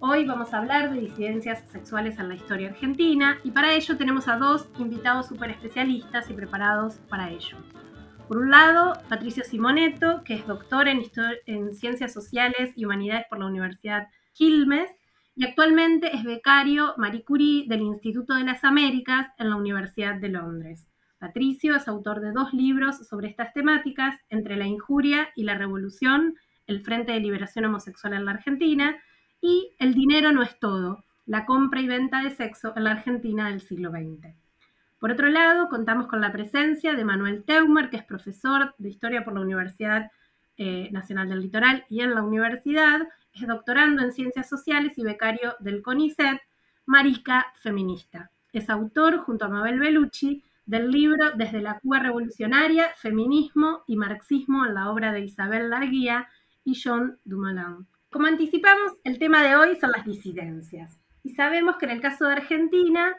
Hoy vamos a hablar de disidencias sexuales en la historia argentina y para ello tenemos a dos invitados súper especialistas y preparados para ello. Por un lado, Patricio Simoneto, que es doctor en, en Ciencias Sociales y Humanidades por la Universidad Quilmes y actualmente es becario Marie Curie del Instituto de las Américas en la Universidad de Londres. Patricio es autor de dos libros sobre estas temáticas, Entre la injuria y la revolución, el Frente de Liberación Homosexual en la Argentina, y El dinero no es todo, la compra y venta de sexo en la Argentina del siglo XX. Por otro lado, contamos con la presencia de Manuel Teumer, que es profesor de Historia por la Universidad eh, Nacional del Litoral y en la universidad, es doctorando en Ciencias Sociales y becario del CONICET, Marica Feminista. Es autor, junto a Mabel Bellucci, del libro Desde la Cuba Revolucionaria, Feminismo y Marxismo en la obra de Isabel Larguía y John Dumoulin. Como anticipamos, el tema de hoy son las disidencias. Y sabemos que en el caso de Argentina,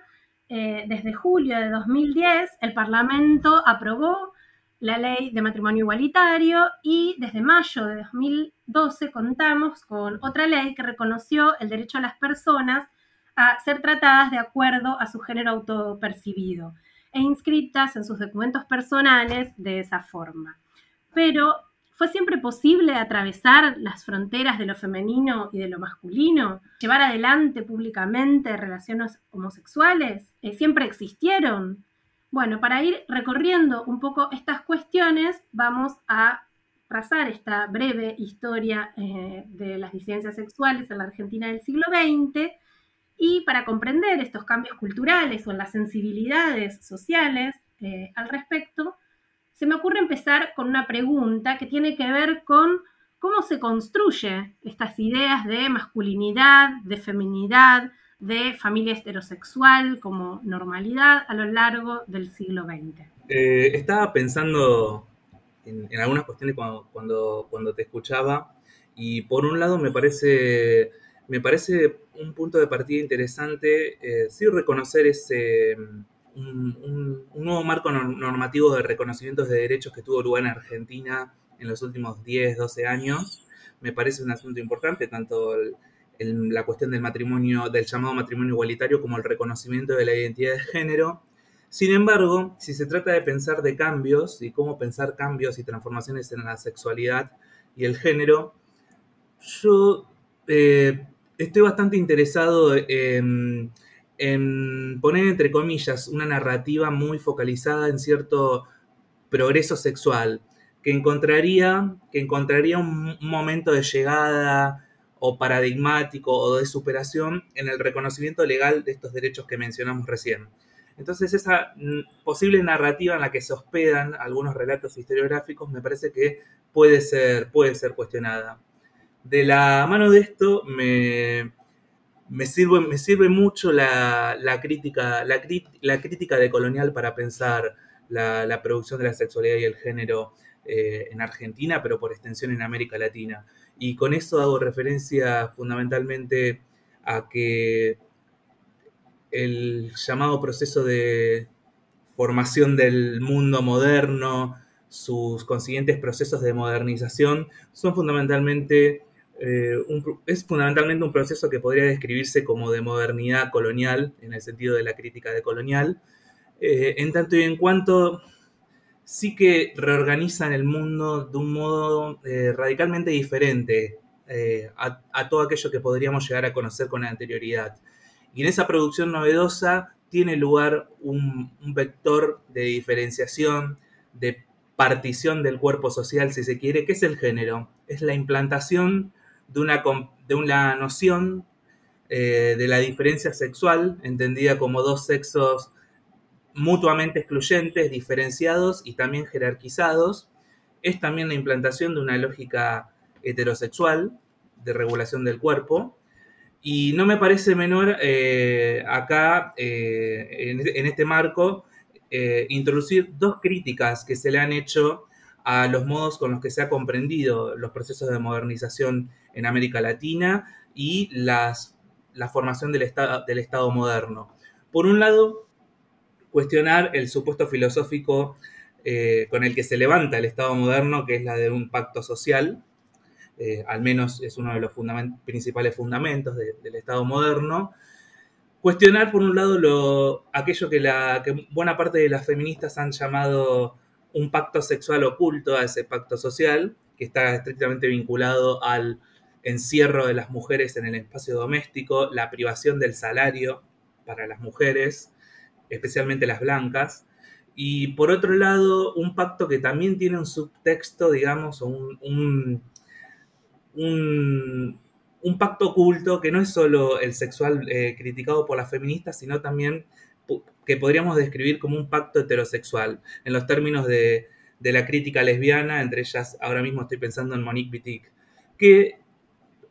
eh, desde julio de 2010, el Parlamento aprobó la ley de matrimonio igualitario y desde mayo de 2012 contamos con otra ley que reconoció el derecho a las personas a ser tratadas de acuerdo a su género autopercibido e inscritas en sus documentos personales de esa forma. Pero ¿Fue siempre posible atravesar las fronteras de lo femenino y de lo masculino? ¿Llevar adelante públicamente relaciones homosexuales? Eh, ¿Siempre existieron? Bueno, para ir recorriendo un poco estas cuestiones, vamos a trazar esta breve historia eh, de las disidencias sexuales en la Argentina del siglo XX y para comprender estos cambios culturales o las sensibilidades sociales eh, al respecto, se me ocurre empezar con una pregunta que tiene que ver con cómo se construye estas ideas de masculinidad, de feminidad, de familia heterosexual como normalidad a lo largo del siglo XX. Eh, estaba pensando en, algunas cuestiones cuando, cuando, te escuchaba y por un lado me parece, me parece un punto de partida interesante, eh, reconocer ese un, nuevo marco normativo de reconocimiento de derechos que tuvo lugar en Argentina en los últimos 10, 12 años. Me parece un asunto importante, tanto la cuestión del matrimonio, del llamado matrimonio igualitario, como el reconocimiento de la identidad de género. Sin embargo, si se trata de pensar de cambios y cómo pensar cambios y transformaciones en la sexualidad y el género, yo eh, estoy bastante interesado en en poner entre comillas una narrativa muy focalizada en cierto progreso sexual, que encontraría, que encontraría un, momento de llegada o paradigmático o de superación en el reconocimiento legal de estos derechos que mencionamos recién. Entonces esa posible narrativa en la que se hospedan algunos relatos historiográficos me parece que puede ser, puede ser cuestionada. De la mano de esto me, me sirve, mucho la, crítica, la, de colonial para pensar la, producción de la sexualidad y el género eh, en Argentina, pero por extensión en América Latina. Y con eso hago referencia fundamentalmente a que el llamado proceso de formación del mundo moderno, sus consiguientes procesos de modernización, son fundamentalmente eh, es fundamentalmente un proceso que podría describirse como de modernidad colonial, en el sentido de la crítica de colonial, eh, en tanto y en cuanto sí que reorganizan el mundo de un modo eh, radicalmente diferente a, todo aquello que podríamos llegar a conocer con anterioridad. Y en esa producción novedosa tiene lugar un, un vector de diferenciación, de partición del cuerpo social, si se quiere, que es el género. Es la implantación de una, de una noción eh, de la diferencia sexual, entendida como dos sexos mutuamente excluyentes, diferenciados y también jerarquizados. Es también la implantación de una lógica heterosexual de regulación del cuerpo. Y no me parece menor eh, acá, eh, en, este marco, introducir dos críticas que se le han hecho a los modos con los que se ha comprendido los procesos de modernización en América Latina y las, la formación del, estado, del Estado moderno. Por un lado, cuestionar el supuesto filosófico con el que se levanta el Estado moderno, que es la de un pacto social, eh, al menos es uno de los principales fundamentos del Estado moderno, cuestionar por un lado lo, aquello que, la, buena parte de las feministas han llamado un pacto sexual oculto a ese pacto social, que está estrictamente vinculado al encierro de las mujeres en el espacio doméstico, la privación del salario para las mujeres, especialmente las blancas, y por otro lado, un pacto que también tiene un subtexto, digamos, un, un, pacto oculto que no es solo el sexual eh, criticado por las feministas, sino también que podríamos describir como un pacto heterosexual, en los términos de, la crítica lesbiana, entre ellas ahora mismo estoy pensando en Monique Wittig, que,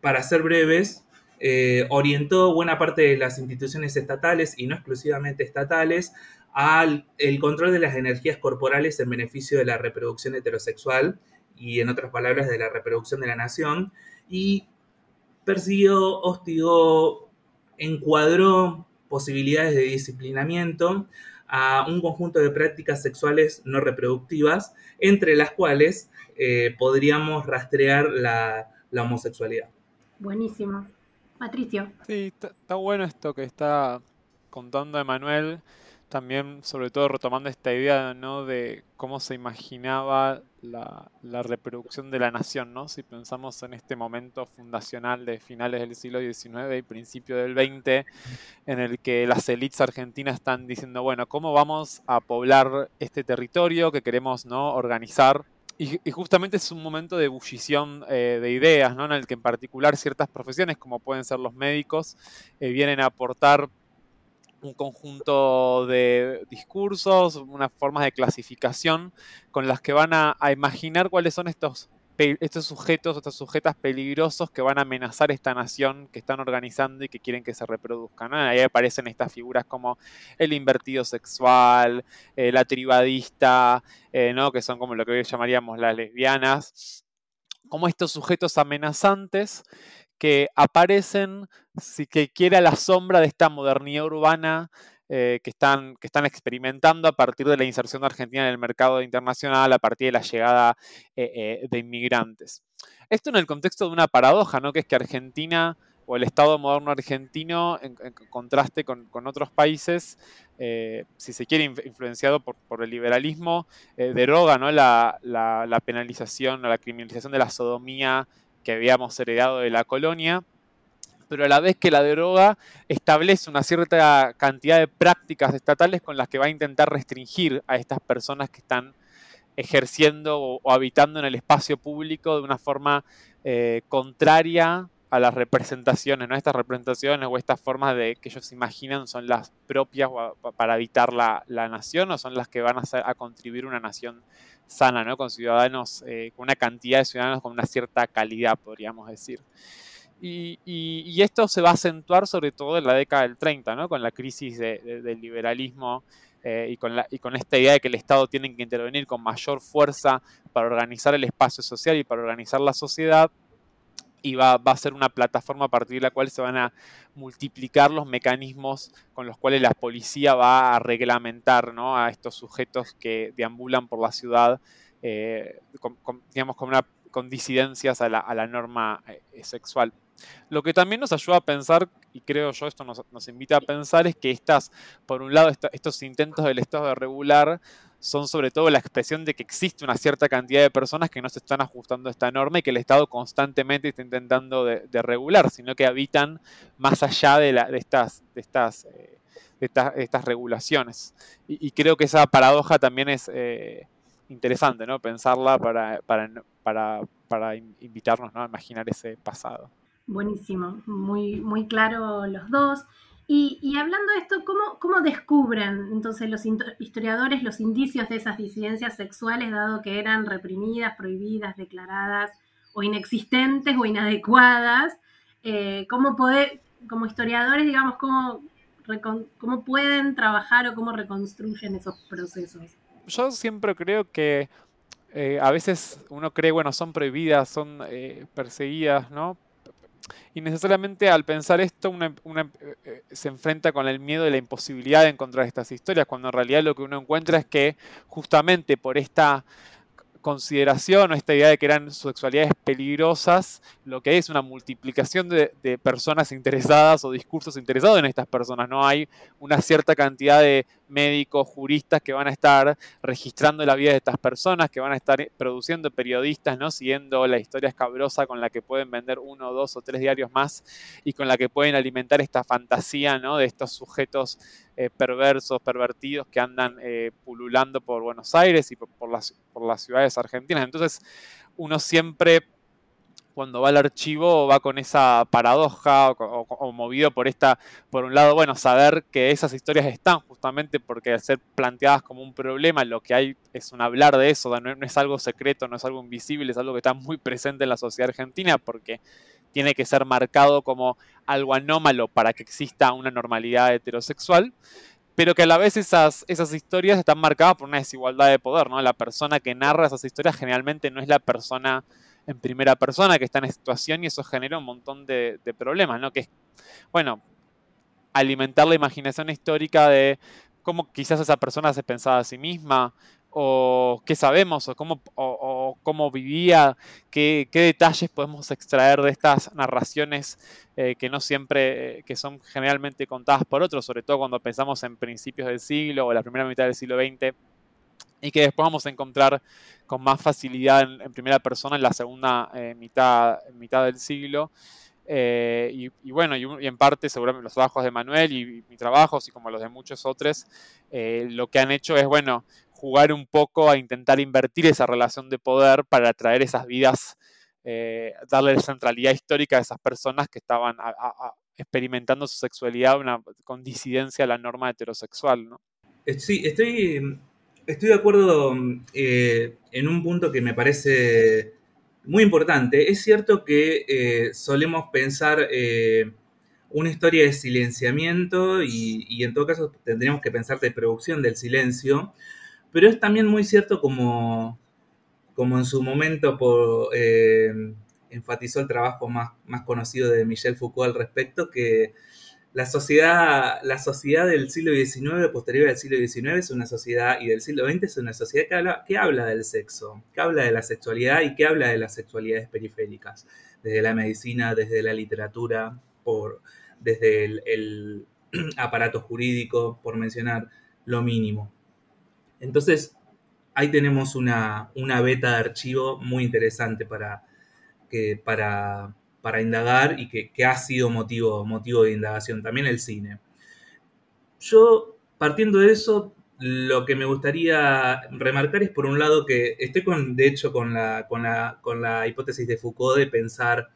para ser breves, eh, orientó buena parte de las instituciones estatales y no exclusivamente estatales al control de las energías corporales en beneficio de la reproducción heterosexual y en otras palabras de la reproducción de la nación, y persiguió, hostigó, encuadró posibilidades de disciplinamiento a un conjunto de prácticas sexuales no reproductivas, entre las cuales eh, podríamos rastrear la, la, homosexualidad. Buenísimo. Patricio. Sí, está bueno esto que está contando Emanuel también sobre todo retomando esta idea ¿no? de cómo se imaginaba la, reproducción de la nación, ¿no? si pensamos en este momento fundacional de finales del siglo XIX y principio del XX, en el que las élites argentinas están diciendo, bueno, ¿cómo vamos a poblar este territorio que queremos ¿no? organizar? Y, justamente es un momento de ebullición eh, de ideas, ¿no? en el que en particular ciertas profesiones, como pueden ser los médicos, eh, vienen a aportar un conjunto de discursos, unas formas de clasificación con las que van a, imaginar cuáles son estos, estos sujetos, estas sujetas peligrosos que van a amenazar esta nación que están organizando y que quieren que se reproduzcan. Ahí aparecen estas figuras como el invertido sexual, eh, la tribadista, eh, ¿no? que son como lo que hoy llamaríamos las lesbianas, como estos sujetos amenazantes que aparecen, si que quiere, a la sombra de esta modernidad urbana eh, que, están, que están experimentando a partir de la inserción de Argentina en el mercado internacional, a partir de la llegada eh, eh, de inmigrantes. Esto en el contexto de una paradoja, ¿no? que es que Argentina o el Estado moderno argentino, en, contraste con, otros países, si se quiere, influenciado por, el liberalismo, deroga ¿no? la, la, la, penalización o la criminalización de la sodomía que habíamos heredado de la colonia, pero a la vez que la deroga establece una cierta cantidad de prácticas estatales con las que va a intentar restringir a estas personas que están ejerciendo o, habitando en el espacio público de una forma eh, contraria a las representaciones, ¿no? Estas representaciones o estas formas de que ellos imaginan son las propias para habitar la, nación o son las que van a, a contribuir una nación sana, ¿no? Con ciudadanos, eh, con una cantidad de ciudadanos con una cierta calidad, podríamos decir. Y, esto se va a acentuar sobre todo en la década del 30, ¿no? Con la crisis del liberalismo eh, y, con la, y con esta idea de que el Estado tiene que intervenir con mayor fuerza para organizar el espacio social y para organizar la sociedad y va, a ser una plataforma a partir de la cual se van a multiplicar los mecanismos con los cuales la policía va a reglamentar a estos sujetos que deambulan por la ciudad, eh, con, digamos, con, una, con disidencias a la, norma eh, sexual. Lo que también nos ayuda a pensar, y creo yo esto nos, nos invita a pensar, es que estas, por un lado, estos intentos del Estado de regular son sobre todo la expresión de que existe una cierta cantidad de personas que no se están ajustando a esta norma y que el Estado constantemente está intentando de, regular, sino que habitan más allá de, estas, de, estas, eh, regulaciones. Y, creo que esa paradoja también es eh, interesante, ¿no? Pensarla para, invitarnos a imaginar ese pasado. Buenísimo, muy claro los dos. Y, hablando de esto, ¿cómo, ¿cómo, descubren entonces los historiadores los indicios de esas disidencias sexuales, dado que eran reprimidas, prohibidas, declaradas o inexistentes o inadecuadas? Eh, ¿Cómo poder, como historiadores, digamos, cómo, cómo pueden trabajar o cómo reconstruyen esos procesos? Yo siempre creo que eh, a veces uno cree, bueno, son prohibidas, son eh, perseguidas, ¿no? Y necesariamente al pensar esto, una, eh, se enfrenta con el miedo de la imposibilidad de encontrar estas historias, cuando en realidad lo que uno encuentra es que justamente por esta consideración o esta idea de que eran sexualidades peligrosas, lo que es una multiplicación de, personas interesadas o discursos interesados en estas personas. No hay una cierta cantidad de médicos, juristas que van a estar registrando la vida de estas personas, que van a estar produciendo periodistas, ¿no? Siguiendo la historia escabrosa con la que pueden vender uno, dos o tres diarios más y con la que pueden alimentar esta fantasía, ¿no? De estos sujetos eh, perversos, pervertidos que andan eh, pululando por Buenos Aires y por, las, por las ciudades argentinas. Entonces, uno siempre cuando va al archivo va con esa paradoja o, movido por esta, por un lado, bueno, saber que esas historias están justamente porque al ser planteadas como un problema, lo que hay es un hablar de eso, no, es algo secreto, no es algo invisible, es algo que está muy presente en la sociedad argentina porque tiene que ser marcado como algo anómalo para que exista una normalidad heterosexual pero que a la vez esas, esas historias están marcadas por una desigualdad de poder, ¿no? La persona que narra esas historias generalmente no es la persona en primera persona que está en situación y eso genera un montón de, problemas, ¿no? Que es, bueno, alimentar la imaginación histórica de cómo quizás esa persona se pensaba a sí misma, o qué sabemos, o cómo, o, cómo vivía, qué, detalles podemos extraer de estas narraciones eh, que no siempre, eh, que son generalmente contadas por otros, sobre todo cuando pensamos en principios del siglo o la primera mitad del siglo XX y que después vamos a encontrar con más facilidad en, primera persona en la segunda eh, mitad, mitad del siglo. Eh, y, bueno, y, en parte seguramente los trabajos de Manuel y, mis trabajos, y como los de muchos otros, eh, lo que han hecho es, bueno, jugar un poco a intentar invertir esa relación de poder para atraer esas vidas, darle centralidad histórica a esas personas que estaban experimentando su sexualidad con disidencia a la norma heterosexual, ¿no? Sí, estoy estoy de acuerdo eh, en un punto que me parece muy importante. Es cierto que eh, solemos pensar eh, una historia de silenciamiento y, en todo caso tendríamos que pensar de producción del silencio, pero es también muy cierto como, como en su momento enfatizó el trabajo más, más conocido de Michel Foucault al respecto, que la sociedad, la sociedad del siglo XIX, posterior al siglo XIX, es una sociedad, y del siglo XX es una sociedad que habla, que habla del sexo, que habla de la sexualidad y que habla de las sexualidades periféricas, desde la medicina, desde la literatura, por, desde el, aparato jurídico, por mencionar lo mínimo. Entonces, ahí tenemos una, una beta de archivo muy interesante para, que, para, para indagar y que, ha sido motivo, motivo de indagación, también el cine. Yo, partiendo de eso, lo que me gustaría remarcar es, por un lado, que estoy, con, de hecho, con la, con la, hipótesis de Foucault de pensar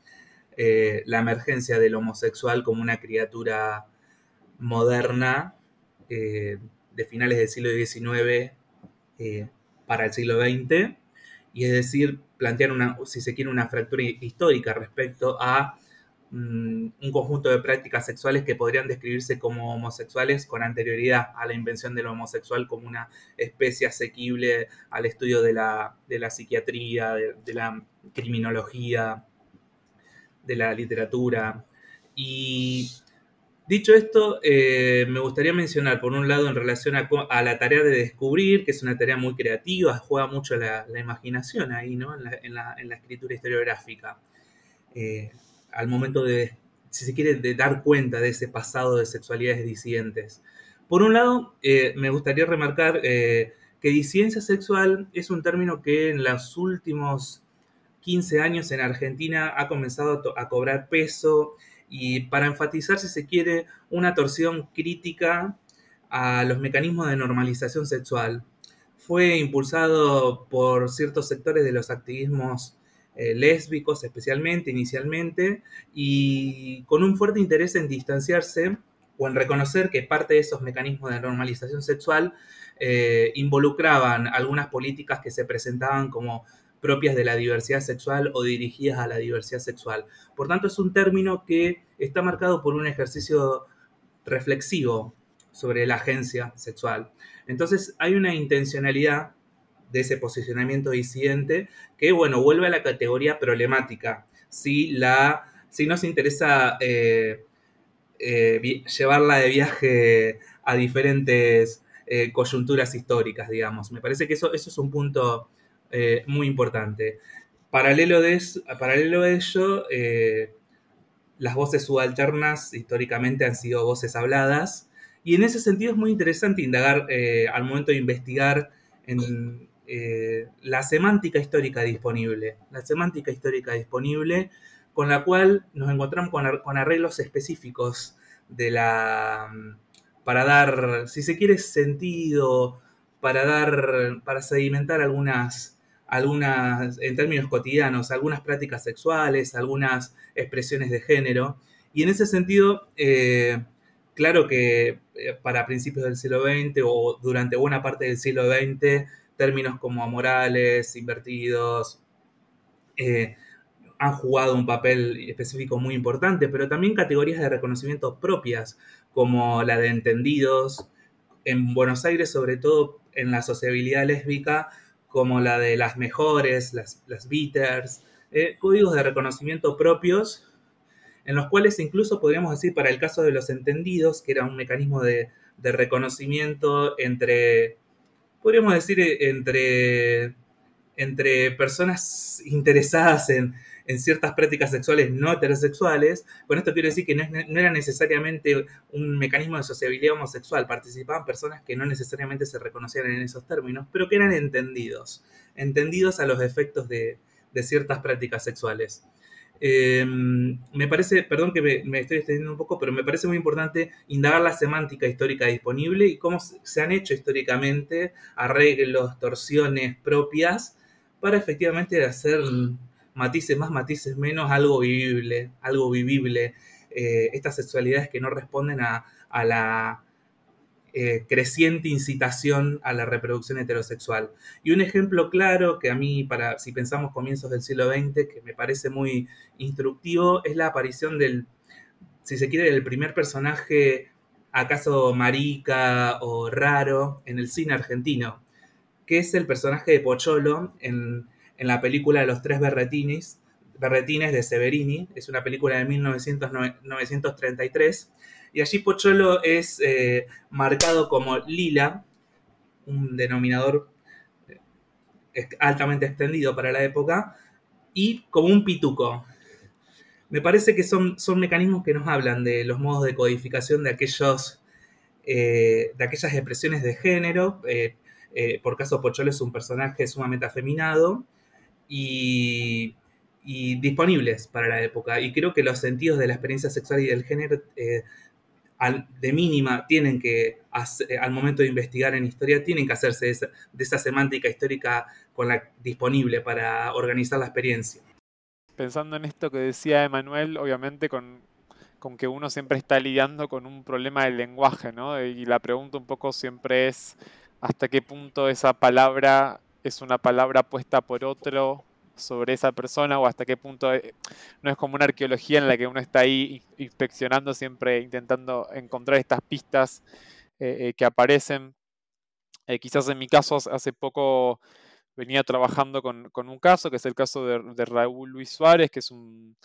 eh, la emergencia del homosexual como una criatura moderna eh, de finales del siglo XIX eh, para el siglo XX, y es decir, plantear una, si se quiere, una fractura histórica respecto a mm, un conjunto de prácticas sexuales que podrían describirse como homosexuales con anterioridad a la invención del homosexual como una especie asequible al estudio de la, psiquiatría, de, la criminología, de la literatura. Y Dicho esto, eh, me gustaría mencionar, por un lado, en relación a, la tarea de descubrir, que es una tarea muy creativa, juega mucho la, imaginación ahí, ¿no? En la, escritura historiográfica. Eh, al momento de, si se quiere, de dar cuenta de ese pasado de sexualidades disidentes. Por un lado, eh, me gustaría remarcar que disidencia sexual es un término que en los últimos 15 años en Argentina ha comenzado a cobrar peso y para enfatizar, si se quiere, una torsión crítica a los mecanismos de normalización sexual. Fue impulsado por ciertos sectores de los activismos eh, lésbicos especialmente, inicialmente, y con un fuerte interés en distanciarse o en reconocer que parte de esos mecanismos de normalización sexual eh, involucraban algunas políticas que se presentaban como propias de la diversidad sexual o dirigidas a la diversidad sexual. Por tanto, es un término que está marcado por un ejercicio reflexivo sobre la agencia sexual. Entonces, hay una intencionalidad de ese posicionamiento disidente que, bueno, vuelve a la categoría problemática. Si, la, si nos interesa eh, eh, llevarla de viaje a diferentes eh, coyunturas históricas, digamos. Me parece que eso, eso es un punto muy importante. Paralelo de, paralelo de ello, las voces subalternas históricamente han sido voces habladas y en ese sentido es muy interesante indagar al momento de investigar en, eh, la semántica histórica disponible, la semántica histórica disponible con la cual nos encontramos con, arreglos específicos de la para dar, si se quiere, sentido, para dar, para sedimentar algunas, algunas, en términos cotidianos, algunas prácticas sexuales, algunas expresiones de género. Y en ese sentido, eh, claro que eh, para principios del siglo XX o durante buena parte del siglo XX, términos como morales, invertidos, eh, han jugado un papel específico muy importante, pero también categorías de reconocimiento propias, como la de entendidos, en Buenos Aires, sobre todo en la sociabilidad lésbica, como la de las mejores, las, las bitters, eh, códigos de reconocimiento propios, en los cuales incluso podríamos decir para el caso de los entendidos, que era un mecanismo de, de reconocimiento entre podríamos decir, eh, entre, entre personas interesadas en, ciertas prácticas sexuales no heterosexuales. Con esto quiero decir que no, era necesariamente un mecanismo de sociabilidad homosexual, participaban personas que no necesariamente se reconocían en esos términos, pero que eran entendidos, entendidos a los efectos de ciertas prácticas sexuales. Em, me parece, perdón que me, estoy extendiendo un poco, pero me parece muy importante indagar la semántica histórica disponible y cómo se han hecho históricamente arreglos, torsiones propias para efectivamente hacer matices más, matices menos, algo vivible, algo vivible. Eh, estas sexualidades que no responden a la eh, creciente incitación a la reproducción heterosexual. Y un ejemplo claro que a mí, para, si pensamos comienzos del siglo XX, que me parece muy instructivo, es la aparición del, si se quiere, del primer personaje acaso marica o raro en el cine argentino, que es el personaje de Pocholo en, en la película Los Tres Berretines, Berretines de Severini, es una película de 1933, y allí Pocholo es eh, marcado como lila, un denominador eh, altamente extendido para la época, y como un pituco. Me parece que son, son mecanismos que nos hablan de los modos de codificación de aquellos eh, de aquellas expresiones de género. por caso, Pocholo es un personaje sumamente afeminado y, disponibles para la época. Y creo que los sentidos de la experiencia sexual y del género de mínima tienen que, al momento de investigar en historia, tienen que hacerse de esa, semántica histórica con la disponible para organizar la experiencia. Pensando en esto que decía Emanuel, obviamente con, que uno siempre está lidiando con un problema del lenguaje, ¿no? Y la pregunta un poco siempre es hasta qué punto esa palabra es una palabra puesta por otro sobre esa persona o hasta qué punto eh, no es como una arqueología en la que uno está ahí inspeccionando siempre, intentando encontrar estas pistas eh, eh, que aparecen. quizás en mi caso hace poco venía trabajando con, un caso, que es el caso de, Raúl Luis Suárez, que es un,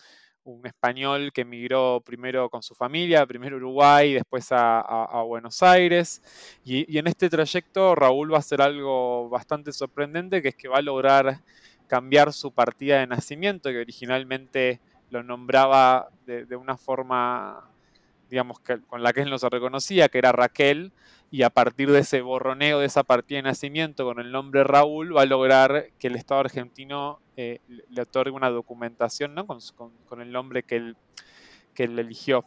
español que emigró primero con su familia, primero a Uruguay, después a, Buenos Aires. Y, en este trayecto Raúl va a hacer algo bastante sorprendente, que es que va a lograr cambiar su partida de nacimiento, que originalmente lo nombraba de, una forma, digamos, que, con la que él no se reconocía, que era Raquel, y a partir de ese borroneo de esa partida de nacimiento con el nombre Raúl, va a lograr que el Estado argentino eh, le otorgue una documentación ¿no? con, con, el nombre que él, que él eligió.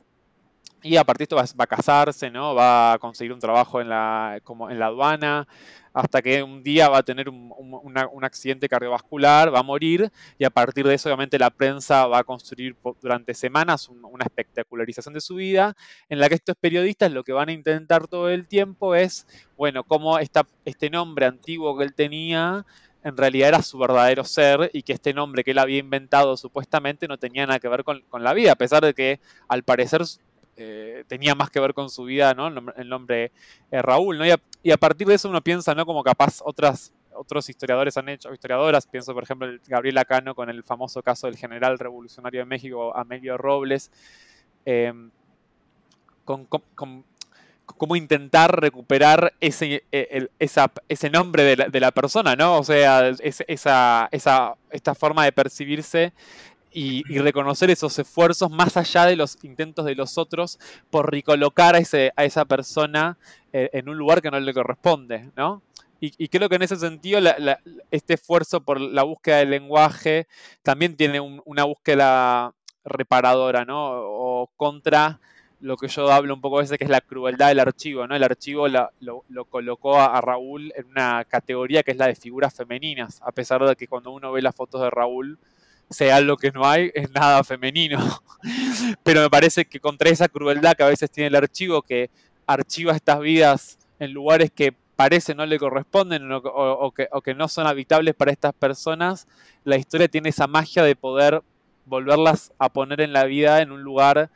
Y a partir de esto va, a casarse, ¿no? Va a conseguir un trabajo en la, como en la aduana, hasta que un día va a tener un, accidente cardiovascular, va a morir, y a partir de eso, obviamente, la prensa va a construir durante semanas una espectacularización de su vida, en la que estos periodistas lo que van a intentar todo el tiempo es, bueno, cómo esta, este nombre antiguo que él tenía en realidad era su verdadero ser y que este nombre que él había inventado supuestamente no tenía nada que ver con, la vida, a pesar de que al parecer eh, tenía más que ver con su vida, ¿no? El nombre, eh, Raúl, ¿no? Y a, partir de eso uno piensa, ¿no? Como capaz otras, otros historiadores han hecho, historiadoras, pienso por ejemplo Gabriel Acano con el famoso caso del general revolucionario de México, Amelio Robles, em, con, cómo intentar recuperar ese, e, ese nombre de la, persona, ¿no? O sea, esa, esa, esta forma de percibirse y, reconocer esos esfuerzos más allá de los intentos de los otros por recolocar a, ese, a esa persona eh, en un lugar que no le corresponde, ¿no? Y, creo que en ese sentido este esfuerzo por la búsqueda del lenguaje también tiene una búsqueda reparadora, ¿no? O contra lo que yo hablo un poco a veces que es la crueldad del archivo, ¿no? El archivo lo, colocó a, Raúl en una categoría que es la de figuras femeninas, a pesar de que cuando uno ve las fotos de Raúl, sea lo que no hay, es nada femenino. Pero me parece que contra esa crueldad que a veces tiene el archivo, que archiva estas vidas en lugares que parece no le corresponden o, que, o que no son habitables para estas personas, la historia tiene esa magia de poder volverlas a poner en la vida en un lugar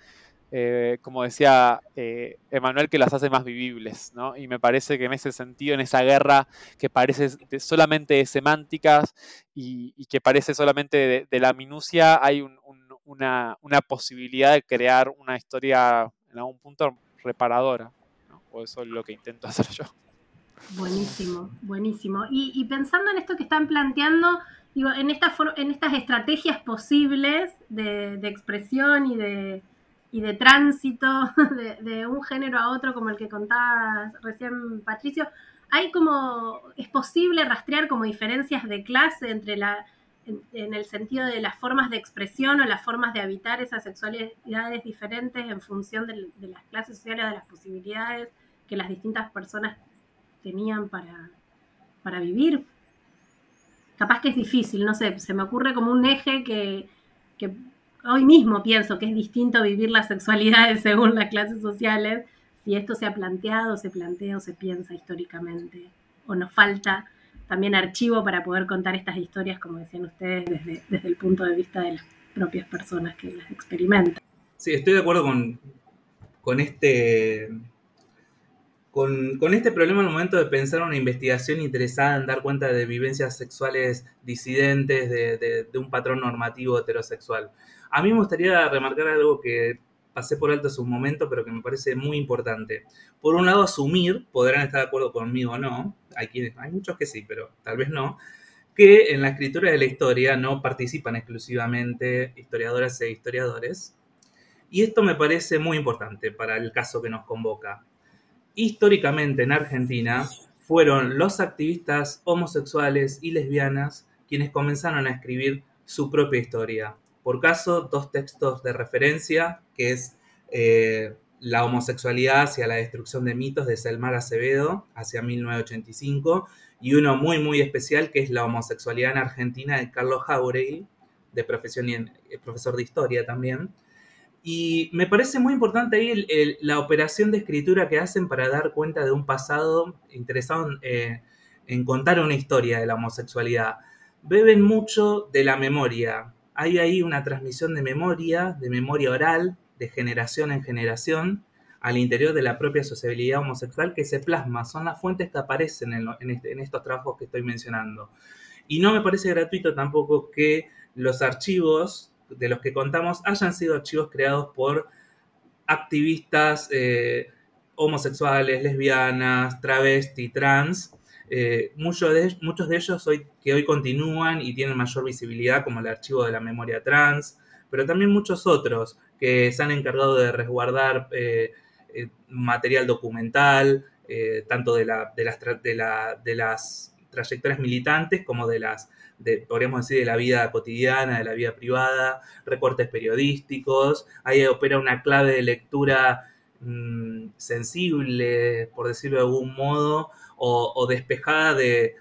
eh, como decía eh, Emanuel, que las hace más vivibles, ¿no? Y me parece que en ese sentido, en esa guerra que parece solamente de semánticas y, que parece solamente de, la minucia, hay una, posibilidad de crear una historia en algún punto reparadora, ¿no? O eso es lo que intento hacer yo. Buenísimo, buenísimo. Y, pensando en esto que están planteando, digo, en, en estas estrategias posibles de expresión y de y de tránsito de, un género a otro, como el que contaba recién Patricio, hay como, es posible rastrear como diferencias de clase entre la, en, el sentido de las formas de expresión o las formas de habitar esas sexualidades diferentes en función de, las clases sociales, de las posibilidades que las distintas personas tenían para, para vivir. Capaz que es difícil, no sé, se me ocurre como un eje que hoy mismo pienso que es distinto vivir las sexualidades según las clases sociales, si esto se ha planteado, se plantea o se piensa históricamente, o nos falta también archivo para poder contar estas historias, como decían ustedes, desde, el punto de vista de las propias personas que las experimentan. Sí, estoy de acuerdo con, este con, con, este problema al momento de pensar una investigación interesada en dar cuenta de vivencias sexuales disidentes de, de, un patrón normativo heterosexual. A mí me gustaría remarcar algo que pasé por alto hace un momento, pero que me parece muy importante. Por un lado, asumir, podrán estar de acuerdo conmigo o no, hay, muchos que sí, pero tal vez no, que en la escritura de la historia no participan exclusivamente historiadoras e historiadores. Y esto me parece muy importante para el caso que nos convoca. Históricamente en Argentina fueron los activistas homosexuales y lesbianas quienes comenzaron a escribir su propia historia por caso, dos textos de referencia, que es eh, La homosexualidad hacia la destrucción de mitos de Selmar Acevedo, hacia 1985, y uno muy, muy especial, que es La homosexualidad en Argentina, de Carlos Jauregui, de profesión y eh, profesor de historia también. Y me parece muy importante ahí la operación de escritura que hacen para dar cuenta de un pasado interesado en, eh, en contar una historia de la homosexualidad. Beben mucho de la memoria, hay ahí una transmisión de memoria, de memoria oral, de generación en generación, al interior de la propia sociabilidad homosexual que se plasma. Son las fuentes que aparecen en, este, estos trabajos que estoy mencionando. Y no me parece gratuito tampoco que los archivos de los que contamos hayan sido archivos creados por activistas eh, homosexuales, lesbianas, travesti, trans, eh, muchos, de, de ellos que hoy continúan y tienen mayor visibilidad, como el archivo de la memoria trans, pero también muchos otros que se han encargado de resguardar eh, eh, material documental, tanto de, la, de, las de, las trayectorias militantes como de las, podríamos decir, de la vida cotidiana, de la vida privada, recortes periodísticos. Ahí opera una clave de lectura mm, sensible, por decirlo de algún modo, o, despejada de,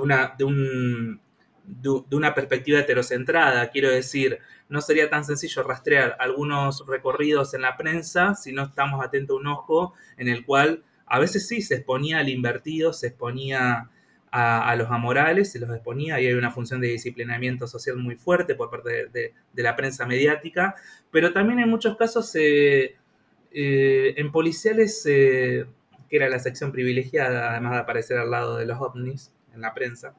una, de, un, de, una perspectiva heterocentrada. Quiero decir, no sería tan sencillo rastrear algunos recorridos en la prensa si no estamos atentos a un ojo en el cual a veces sí se exponía al invertido, se exponía a, los amorales, se los exponía y hay una función de disciplinamiento social muy fuerte por parte de, la prensa mediática, pero también en muchos casos eh, eh, en policiales, que era la sección privilegiada, además de aparecer al lado de los ovnis en la prensa,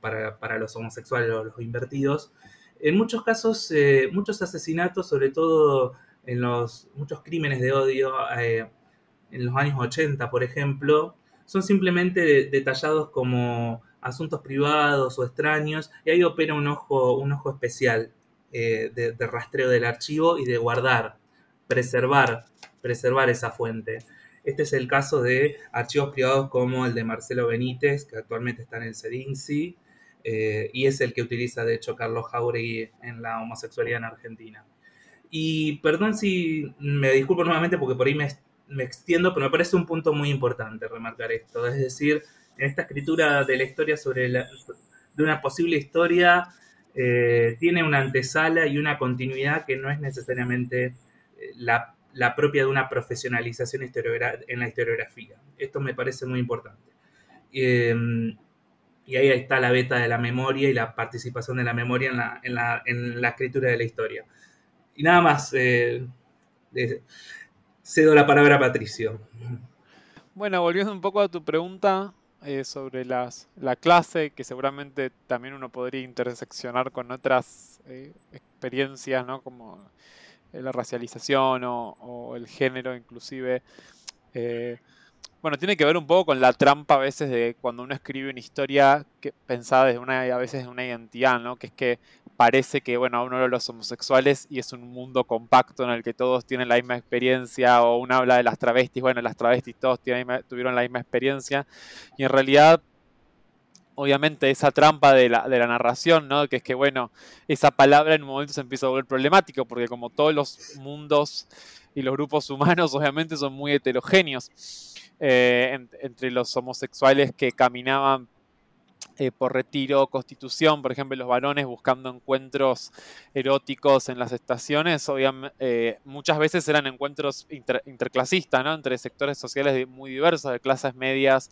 para, para, los homosexuales o los invertidos, en muchos casos, muchos asesinatos, sobre todo en los muchos crímenes de odio, en los años 80, por ejemplo, son simplemente detallados como asuntos privados o extraños, y ahí opera un ojo, un ojo especial eh, de, rastreo del archivo y de guardar, preservar, preservar esa fuente. Este es el caso de archivos privados como el de Marcelo Benítez, que actualmente está en el CEDINCI, eh, y es el que utiliza, de hecho, Carlos Jauregui en la homosexualidad en Argentina. Y perdón si me disculpo nuevamente porque por ahí me me extiendo, pero me parece un punto muy importante remarcar esto. Es decir, en esta escritura de la historia sobre la, de una posible historia, eh, tiene una antesala y una continuidad que no es necesariamente eh, la, propia de una profesionalización en la historiografía. Esto me parece muy importante. Em, y ahí está la beta de la memoria y la participación de la memoria en la, en la, en la escritura de la historia. Y nada más. Eh, cedo la palabra a Patricio. Bueno, volviendo un poco a tu pregunta eh, sobre las, la clase, que seguramente también uno podría interseccionar con otras eh, experiencias, ¿no? Como eh, la racialización o, el género inclusive. bueno, tiene que ver un poco con la trampa a veces de cuando uno escribe una historia pensada desde una, a veces de una identidad, ¿no? Que es que parece que, bueno, uno de los homosexuales y es un mundo compacto en el que todos tienen la misma experiencia, o uno habla de las travestis, bueno, las travestis todos tuvieron la misma experiencia, y en realidad, obviamente, esa trampa de la, de la narración, ¿no? Que es que, bueno, esa palabra en un momento se empieza a volver problemático, porque como todos los mundos y los grupos humanos, obviamente, son muy heterogéneos. Eh, entre los homosexuales que caminaban eh, por retiro, constitución, por ejemplo, los varones buscando encuentros eróticos en las estaciones, obviamente, eh, muchas veces eran encuentros interclasistas, ¿no? Entre sectores sociales muy diversos, de clases medias,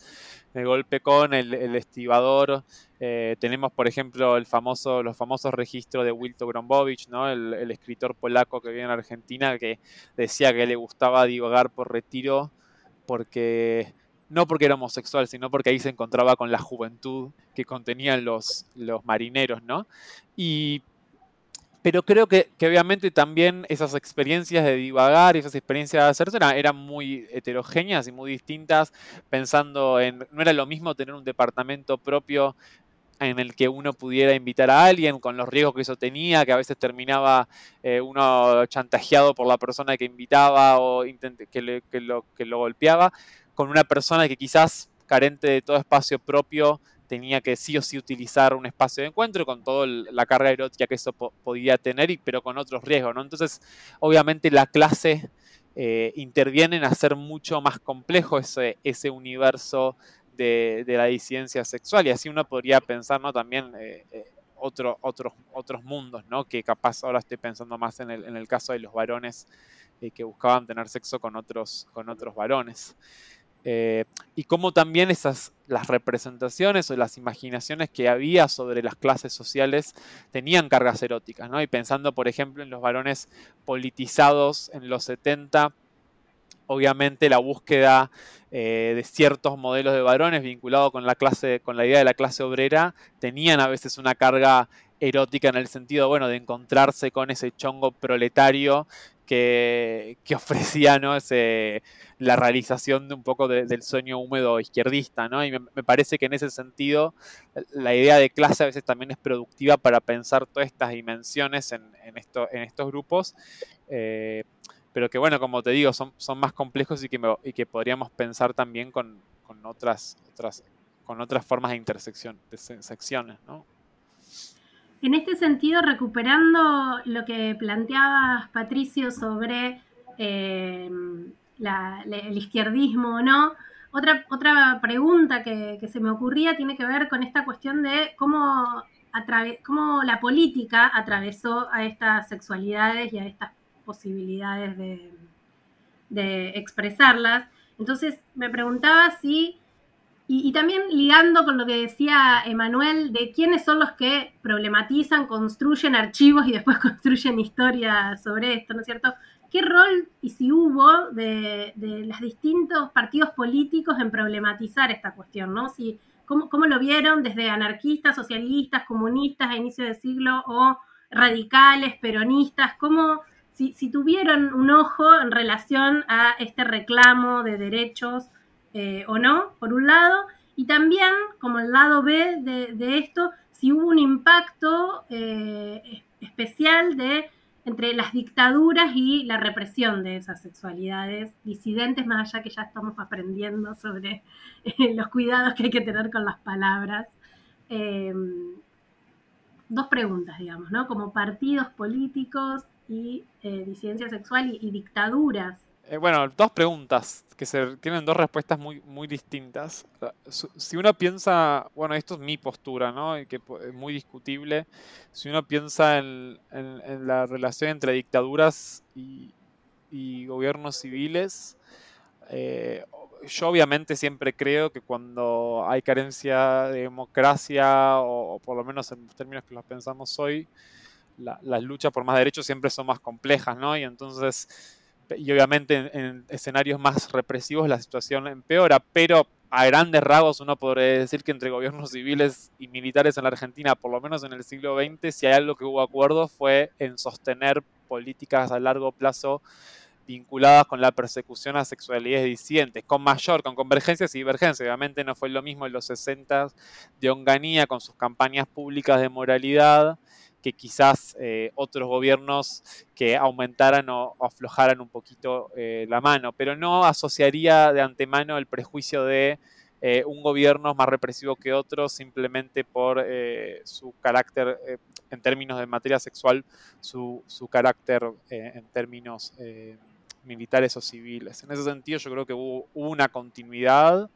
de golpe con el, estibador. Eh, tenemos, por ejemplo, el los famosos registros de Wilto Grombovich, ¿no? El, el escritor polaco que vive en Argentina, que decía que le gustaba divagar por retiro porque no porque era homosexual, sino porque ahí se encontraba con la juventud que contenían los, los marineros, ¿no? Y, pero creo que, obviamente también esas experiencias de divagar, esas experiencias de hacerse eran, muy heterogéneas y muy distintas, pensando en, no era lo mismo tener un departamento propio en el que uno pudiera invitar a alguien con los riesgos que eso tenía, que a veces terminaba eh, uno chantajeado por la persona que invitaba o que, que, lo, que lo golpeaba, con una persona que quizás carente de todo espacio propio tenía que sí o sí utilizar un espacio de encuentro con toda la carga erótica que eso podía tener, pero con otros riesgos, ¿no? Entonces, obviamente la clase eh, interviene en hacer mucho más complejo ese, ese universo de, la disidencia sexual, y así uno podría pensar, ¿no? También eh, eh, otros, otros mundos, ¿no? Que capaz ahora estoy pensando más en el, en el caso de los varones que buscaban tener sexo con otros, con otros varones. Eh, y cómo también esas, las representaciones o las imaginaciones que había sobre las clases sociales tenían cargas eróticas, ¿no? Y pensando, por ejemplo, en los varones politizados en los 70, obviamente la búsqueda eh, de ciertos modelos de varones vinculados con la clase, con la idea de la clase obrera, tenían a veces una carga erótica en el sentido, bueno, de encontrarse con ese chongo proletario que, ofrecía ¿no? Ese, la realización de un poco del sueño húmedo izquierdista, ¿no? Y me, parece que en ese sentido la idea de clase a veces también es productiva para pensar todas estas dimensiones en, esto, en estos grupos, eh, pero que bueno, como te digo, son, son más complejos y que, y que podríamos pensar también con, otras, otras, con otras formas de intersección, de secciones, ¿no? En este sentido, recuperando lo que planteabas, Patricio, sobre eh, el izquierdismo o no, otra, otra pregunta que, se me ocurría tiene que ver con esta cuestión de cómo, la política atravesó a estas sexualidades y a estas posibilidades de, de expresarlas. Entonces me preguntaba si Y, también ligando con lo que decía Emanuel, de quiénes son los que problematizan, construyen archivos y después construyen historias sobre esto, ¿no es cierto? ¿Qué rol y si hubo de, los distintos partidos políticos en problematizar esta cuestión, ¿no? Si, ¿cómo, ¿Cómo lo vieron desde anarquistas, socialistas, comunistas a inicio de siglo o radicales, peronistas? ¿Cómo, si, si tuvieron un ojo en relación a este reclamo de derechos eh, o no, por un lado, y también como el lado B de, esto, si hubo un impacto eh, especial de entre las dictaduras y la represión de esas sexualidades disidentes, más allá que ya estamos aprendiendo sobre eh, los cuidados que hay que tener con las palabras. dos preguntas, digamos, ¿no? Como partidos políticos y disidencia sexual y dictaduras eh, bueno, dos preguntas que se, tienen dos respuestas muy, muy distintas. Si uno piensa, bueno, esto es mi postura, ¿no? Y que es muy discutible. Si uno piensa en, la relación entre dictaduras y, gobiernos civiles, eh, yo obviamente siempre creo que cuando hay carencia de democracia, o, por lo menos en los términos que los pensamos hoy, las luchas por más derechos siempre son más complejas, ¿no? Y entonces y obviamente en, escenarios más represivos la situación empeora, pero a grandes rasgos uno podría decir que entre gobiernos civiles y militares en la Argentina, por lo menos en el siglo XX, si hay algo que hubo acuerdo fue en sostener políticas a largo plazo vinculadas con la persecución a sexualidades disidentes, con mayor, con convergencias y divergencias. Obviamente no fue lo mismo en los 60 de Onganía con sus campañas públicas de moralidad que quizás eh, otros gobiernos que aumentaran o, aflojaran un poquito eh, la mano, pero no asociaría de antemano el prejuicio de eh, un gobierno más represivo que otro simplemente por su carácter en términos de materia sexual, su, carácter en términos militares o civiles. En ese sentido yo creo que hubo una continuidad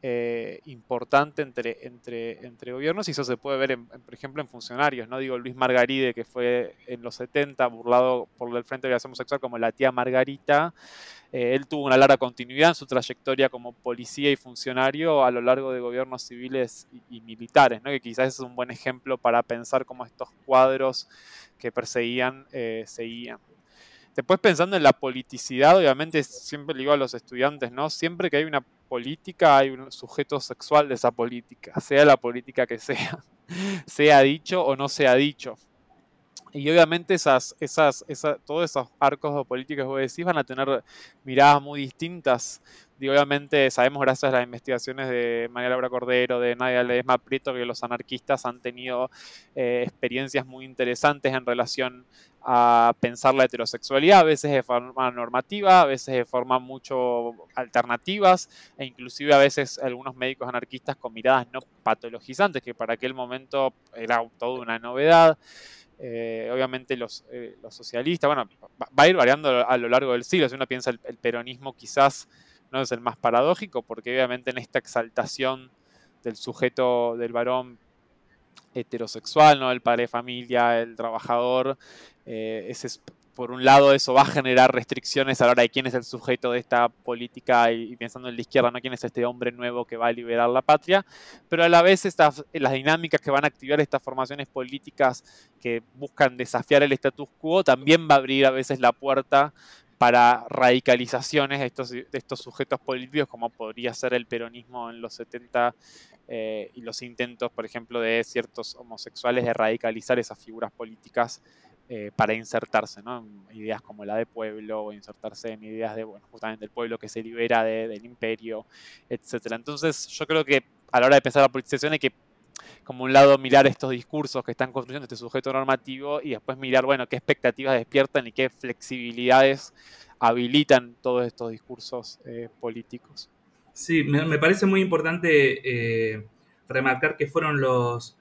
eh, importante entre, entre, entre gobiernos y eso se puede ver, por ejemplo, en funcionarios. ¿no? Digo, Luis Margaride, que fue en los 70 burlado por el Frente de Violación Sexual como la tía Margarita, eh, él tuvo una larga continuidad en su trayectoria como policía y funcionario a lo largo de gobiernos civiles y, militares, ¿no? que quizás es un buen ejemplo para pensar cómo estos cuadros que perseguían eh, seguían. Después pensando en la politicidad, obviamente siempre le digo a los estudiantes, ¿no? Siempre que hay una política hay un sujeto sexual de esa política, sea la política que sea, sea dicho o no sea dicho. Y obviamente esas, esas, todos esos arcos políticos que vos decís van a tener miradas muy distintas. Y obviamente sabemos gracias a las investigaciones de María Laura Cordero, de Nadia Ledesma Prieto, que los anarquistas han tenido eh, experiencias muy interesantes en relación a pensar la heterosexualidad, a veces de forma normativa, a veces de forma mucho alternativas, e inclusive a veces algunos médicos anarquistas con miradas no patologizantes, que para aquel momento era toda una novedad. Eh, obviamente los, eh, los, socialistas, bueno, va a ir variando a lo largo del siglo, si uno piensa el, el peronismo quizás no es el más paradójico, porque obviamente en esta exaltación del sujeto del varón heterosexual, ¿no? El padre de familia, el trabajador. Eh, ese por un lado, eso va a generar restricciones a la hora de quién es el sujeto de esta política y, pensando en la izquierda, ¿no? quién es este hombre nuevo que va a liberar la patria, pero a la vez estas, las dinámicas que van a activar estas formaciones políticas que buscan desafiar el status quo también va a abrir a veces la puerta para radicalizaciones de estos, de estos sujetos políticos, como podría ser el peronismo en los 70 eh, y los intentos, por ejemplo, de ciertos homosexuales de radicalizar esas figuras políticas eh, para insertarse ¿no? en ideas como la de pueblo o insertarse en ideas de, bueno, justamente del pueblo que se libera del imperio, etc. Entonces, yo creo que a la hora de pensar la politización hay que como un lado mirar estos discursos que están construyendo este sujeto normativo y después mirar, bueno, qué expectativas despiertan y qué flexibilidades habilitan todos estos discursos eh, políticos. Sí, me, parece muy importante eh, remarcar que fueron los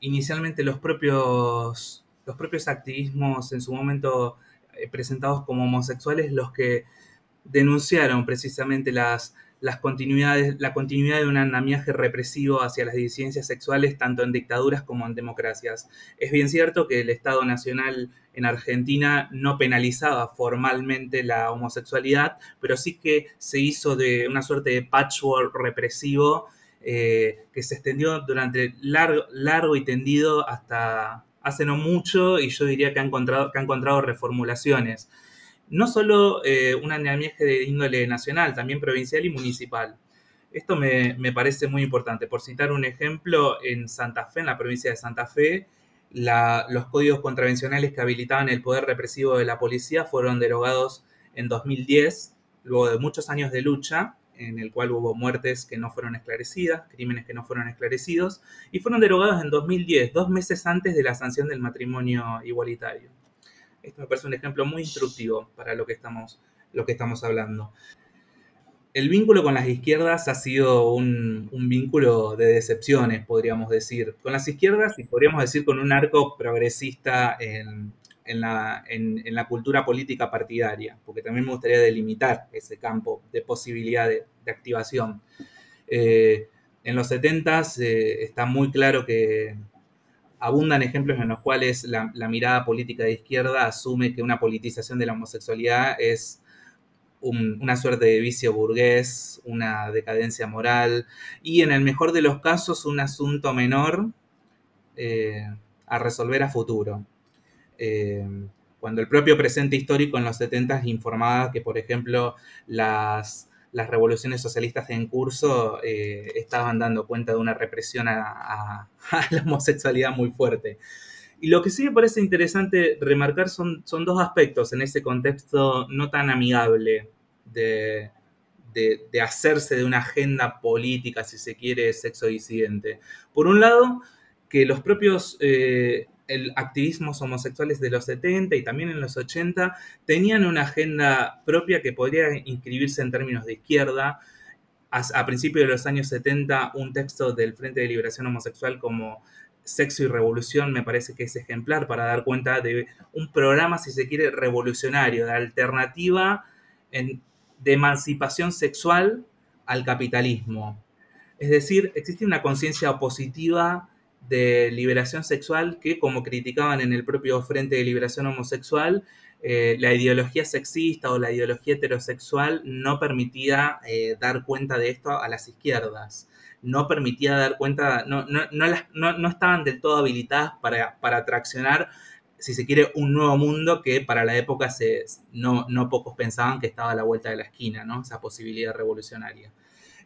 inicialmente los propios los propios activismos en su momento eh, presentados como homosexuales los que denunciaron precisamente las, las continuidades, la continuidad de un andamiaje represivo hacia las disidencias sexuales tanto en dictaduras como en democracias. Es bien cierto que el Estado Nacional en Argentina no penalizaba formalmente la homosexualidad, pero sí que se hizo de una suerte de patchwork represivo eh, que se extendió durante largo, largo y tendido hasta hace no mucho y yo diría que ha encontrado, que encontrado reformulaciones. No solo eh, un andamiaje de índole nacional, también provincial y municipal. Esto me, me, parece muy importante. Por citar un ejemplo, en Santa Fe, en la provincia de Santa Fe, los códigos contravencionales que habilitaban el poder represivo de la policía fueron derogados en 2010, luego de muchos años de lucha, en el cual hubo muertes que no fueron esclarecidas, crímenes que no fueron esclarecidos, y fueron derogados en 2010, dos meses antes de la sanción del matrimonio igualitario. Esto me parece un ejemplo muy instructivo para lo que estamos, lo que estamos hablando. El vínculo con las izquierdas ha sido un, un, vínculo de decepciones, podríamos decir. Con las izquierdas y podríamos decir con un arco progresista en, en la, cultura política partidaria, porque también me gustaría delimitar ese campo de posibilidad de, activación. Eh, en los 70 eh, está muy claro que abundan ejemplos en los cuales la, mirada política de izquierda asume que una politización de la homosexualidad es un, una suerte de vicio burgués, una decadencia moral y en el mejor de los casos un asunto menor eh, a resolver a futuro. Eh, cuando el propio presente histórico en los 70 informaba que, por ejemplo, las, las revoluciones socialistas en curso eh, estaban dando cuenta de una represión a, la homosexualidad muy fuerte. Y lo que sí me parece interesante remarcar son, son dos aspectos en ese contexto no tan amigable de, de, de hacerse de una agenda política, si se quiere, sexo disidente. Por un lado, que los propios eh, el activismos homosexuales de los 70 y también en los 80 tenían una agenda propia que podría inscribirse en términos de izquierda. A, a principios de los años 70, un texto del Frente de Liberación Homosexual como Sexo y Revolución me parece que es ejemplar para dar cuenta de un programa, si se quiere, revolucionario, de alternativa en, de emancipación sexual al capitalismo. Es decir, existe una conciencia opositiva de liberación sexual que, como criticaban en el propio Frente de Liberación Homosexual, eh, la ideología sexista o la ideología heterosexual no permitía eh, dar cuenta de esto a las izquierdas. No permitía dar cuenta, no, no, no, las, no estaban del todo habilitadas para, para, traccionar, si se quiere, un nuevo mundo que para la época se, no, pocos pensaban que estaba a la vuelta de la esquina, ¿no? esa posibilidad revolucionaria.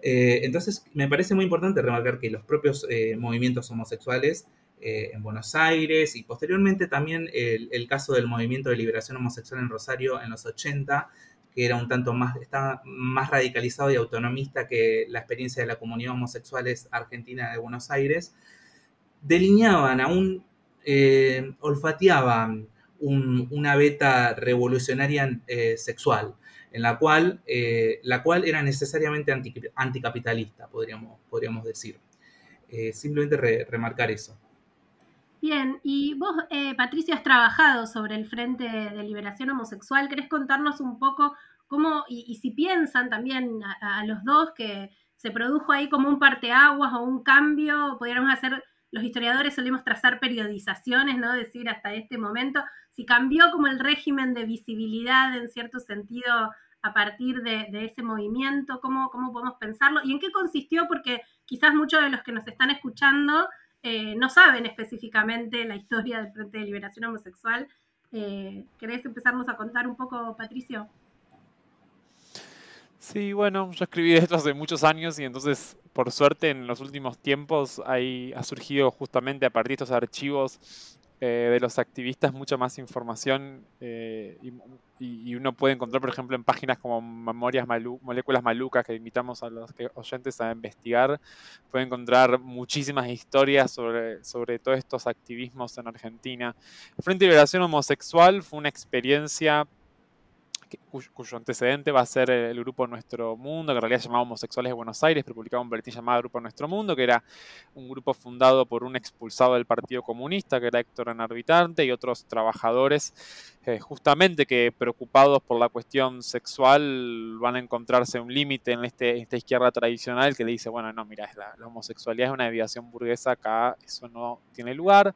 Eh, entonces, me parece muy importante remarcar que los propios eh, movimientos homosexuales eh, en Buenos Aires y posteriormente también el, caso del movimiento de liberación homosexual en Rosario en los 80, que era un tanto más, estaba más radicalizado y autonomista que la experiencia de la comunidad homosexual argentina de Buenos Aires, delineaban, aún olfateaban un, una beta revolucionaria sexual en la cual, eh, la cual era necesariamente anti, anticapitalista, podríamos, podríamos decir. Eh, simplemente re, remarcar eso. Bien, y vos, eh, Patricia, has trabajado sobre el Frente de Liberación Homosexual. ¿Querés contarnos un poco cómo, y, si piensan también a, a, los dos que se produjo ahí como un parteaguas o un cambio, pudiéramos hacer, los historiadores solemos trazar periodizaciones, ¿no? Decir hasta este momento, si cambió como el régimen de visibilidad en cierto sentido a partir de, ese movimiento, ¿cómo, ¿cómo, podemos pensarlo y en qué consistió, porque quizás muchos de los que nos están escuchando eh, no saben específicamente la historia del Frente de Liberación Homosexual. Eh, ¿Querés empezarnos a contar un poco, Patricio? Sí, bueno, yo escribí esto hace muchos años y entonces, por suerte, en los últimos tiempos hay, ha surgido justamente a partir de estos archivos eh, de los activistas mucha más información eh, y, uno puede encontrar, por ejemplo, en páginas como Memorias Moléculas Malucas, que invitamos a los oyentes a investigar, puede encontrar muchísimas historias sobre, sobre todos estos activismos en Argentina. El Frente de Liberación Homosexual fue una experiencia cuyo, cuyo, antecedente va a ser el grupo Nuestro Mundo, que en realidad se llamaba Homosexuales de Buenos Aires, pero publicaba un boletín llamado Grupo Nuestro Mundo, que era un grupo fundado por un expulsado del Partido Comunista, que era Héctor Enarbitante, y otros trabajadores justamente que preocupados por la cuestión sexual van a encontrarse un límite en este, esta izquierda tradicional que le dice, bueno, no, mira, la, homosexualidad es una desviación burguesa, acá eso no tiene lugar.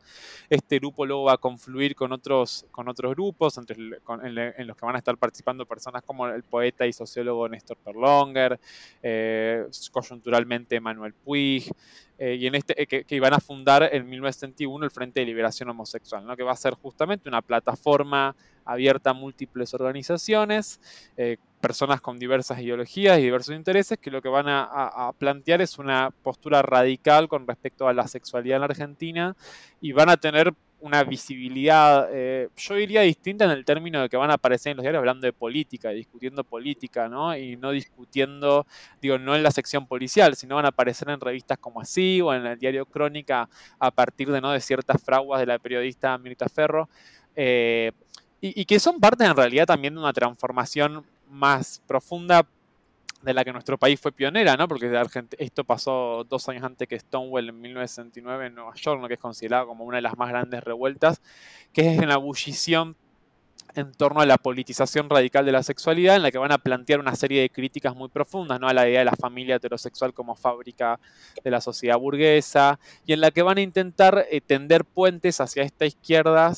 Este grupo luego va a confluir con otros, con otros grupos, entre, en, los que van a estar participando personas como el poeta y sociólogo Néstor Perlonger, eh, coyunturalmente Manuel Puig, eh, y en este, eh, que, que, iban a fundar en 1971 el Frente de Liberación Homosexual, ¿no? que va a ser justamente una plataforma abierta a múltiples organizaciones, eh, personas con diversas ideologías y diversos intereses, que lo que van a, a, a, plantear es una postura radical con respecto a la sexualidad en la Argentina y van a tener una visibilidad, eh, yo diría distinta en el término de que van a aparecer en los diarios hablando de política, discutiendo política, ¿no? Y no discutiendo, digo, no en la sección policial, sino van a aparecer en revistas como así o en el diario Crónica a partir de, ¿no? de ciertas fraguas de la periodista Mirta Ferro, eh, y, y que son parte en realidad también de una transformación más profunda de la que nuestro país fue pionera, ¿no? Porque esto pasó dos años antes que Stonewall en 1969 en Nueva York, ¿no? que es considerado como una de las más grandes revueltas, que es en la bullición en torno a la politización radical de la sexualidad, en la que van a plantear una serie de críticas muy profundas ¿no? a la idea de la familia heterosexual como fábrica de la sociedad burguesa, y en la que van a intentar eh, tender puentes hacia esta izquierda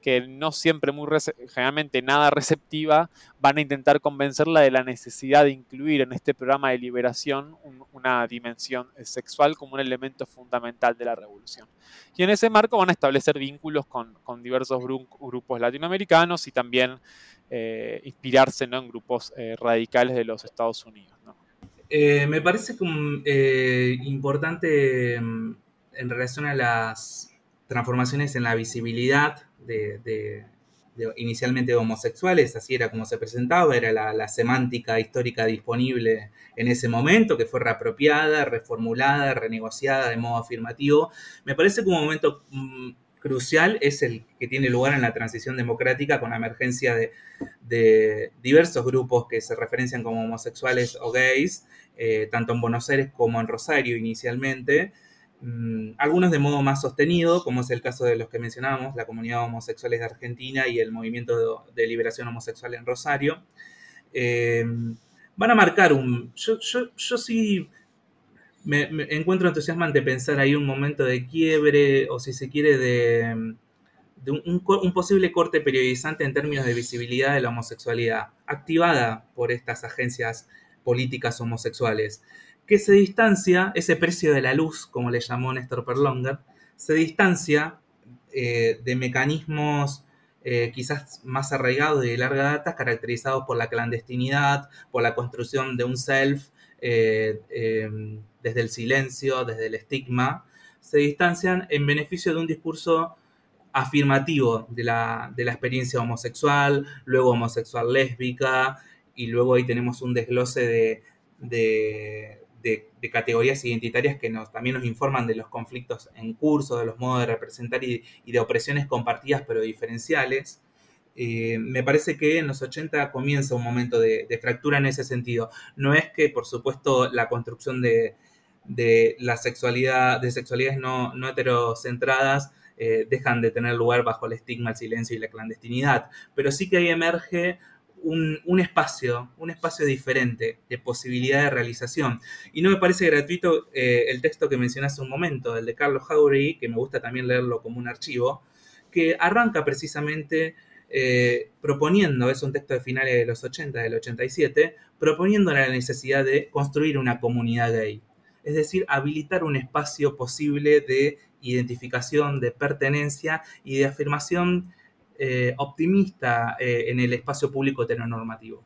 que no siempre muy generalmente nada receptiva, van a intentar convencerla de la necesidad de incluir en este programa de liberación un, una dimensión sexual como un elemento fundamental de la revolución. Y en ese marco van a establecer vínculos con, con diversos gru grupos latinoamericanos y también eh, inspirarse ¿no? en grupos eh, radicales de los Estados Unidos. Eh, me parece importante mm, en relación a las transformaciones en la visibilidad de, inicialmente homosexuales, así era como se presentaba, era la, semántica histórica disponible en ese momento, que fue reapropiada, reformulada, renegociada de modo afirmativo. Me parece que un momento mmm, crucial es el que tiene lugar en la transición democrática con la emergencia de, de diversos grupos que se referencian como homosexuales o gays, eh, tanto en Buenos Aires como en Rosario inicialmente, Mm, algunos de modo más sostenido, como es el caso de los que mencionábamos, la comunidad homosexuales de Argentina y el movimiento de, de liberación homosexual en Rosario, eh, van a marcar un... Yo, yo, yo sí me, encuentro entusiasmante pensar ahí un momento de quiebre o si se quiere de, de un, posible corte periodizante en términos de visibilidad de la homosexualidad, activada por estas agencias políticas homosexuales que se distancia, ese precio de la luz, como le llamó Néstor Perlonger, se distancia eh, de mecanismos eh, quizás más arraigados y de larga data, caracterizados por la clandestinidad, por la construcción de un self eh, desde el silencio, desde el estigma, se distancian en beneficio de un discurso afirmativo de la, de la experiencia homosexual, luego homosexual lésbica, y luego ahí tenemos un desglose de, de, de, categorías identitarias que nos, también nos informan de los conflictos en curso, de los modos de representar y, de opresiones compartidas pero diferenciales. Eh, me parece que en los 80 comienza un momento de, fractura en ese sentido. No es que, por supuesto, la construcción de, de la sexualidad, de sexualidades no, no heterocentradas eh, dejan de tener lugar bajo el estigma, el silencio y la clandestinidad, pero sí que ahí emerge un, espacio, un espacio diferente de posibilidad de realización. Y no me parece gratuito eh, el texto que mencioné hace un momento, el de Carlos Jauregui, que me gusta también leerlo como un archivo, que arranca precisamente eh, proponiendo, es un texto de finales de los 80, del 87, proponiendo la necesidad de construir una comunidad gay. Es decir, habilitar un espacio posible de identificación, de pertenencia y de afirmación eh, optimista eh, en el espacio público heteronormativo.